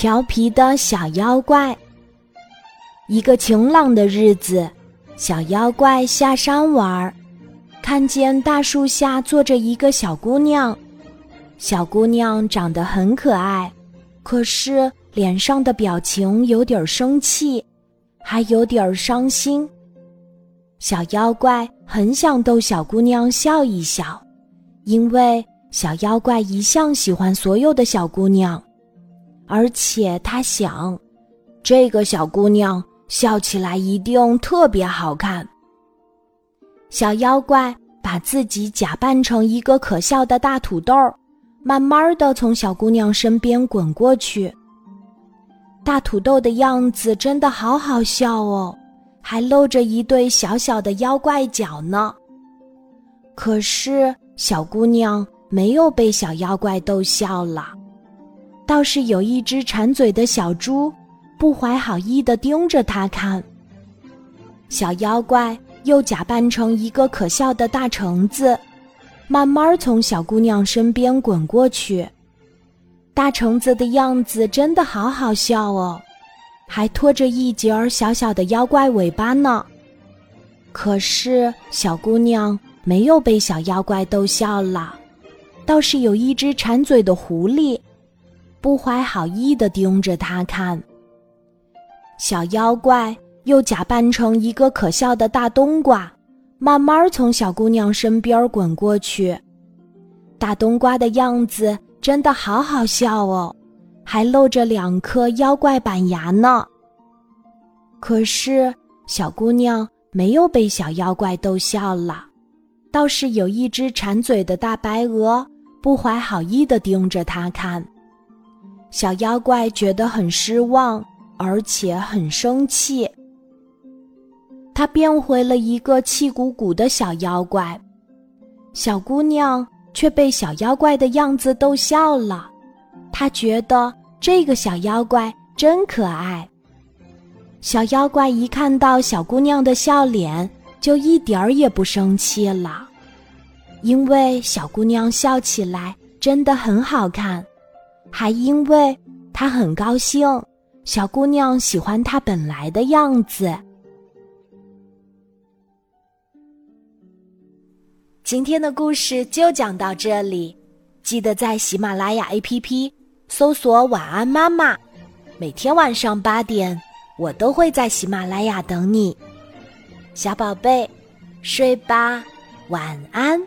调皮的小妖怪。一个晴朗的日子，小妖怪下山玩儿，看见大树下坐着一个小姑娘。小姑娘长得很可爱，可是脸上的表情有点生气，还有点伤心。小妖怪很想逗小姑娘笑一笑，因为小妖怪一向喜欢所有的小姑娘。而且他想，这个小姑娘笑起来一定特别好看。小妖怪把自己假扮成一个可笑的大土豆，慢慢的从小姑娘身边滚过去。大土豆的样子真的好好笑哦，还露着一对小小的妖怪脚呢。可是小姑娘没有被小妖怪逗笑了。倒是有一只馋嘴的小猪，不怀好意的盯着他看。小妖怪又假扮成一个可笑的大橙子，慢慢从小姑娘身边滚过去。大橙子的样子真的好好笑哦，还拖着一截小小的妖怪尾巴呢。可是小姑娘没有被小妖怪逗笑了，倒是有一只馋嘴的狐狸。不怀好意的盯着他看。小妖怪又假扮成一个可笑的大冬瓜，慢慢从小姑娘身边滚过去。大冬瓜的样子真的好好笑哦，还露着两颗妖怪板牙呢。可是小姑娘没有被小妖怪逗笑了，倒是有一只馋嘴的大白鹅，不怀好意的盯着她看。小妖怪觉得很失望，而且很生气。他变回了一个气鼓鼓的小妖怪，小姑娘却被小妖怪的样子逗笑了。她觉得这个小妖怪真可爱。小妖怪一看到小姑娘的笑脸，就一点儿也不生气了，因为小姑娘笑起来真的很好看。还因为他很高兴，小姑娘喜欢他本来的样子。今天的故事就讲到这里，记得在喜马拉雅 APP 搜索“晚安妈妈”，每天晚上八点，我都会在喜马拉雅等你，小宝贝，睡吧，晚安。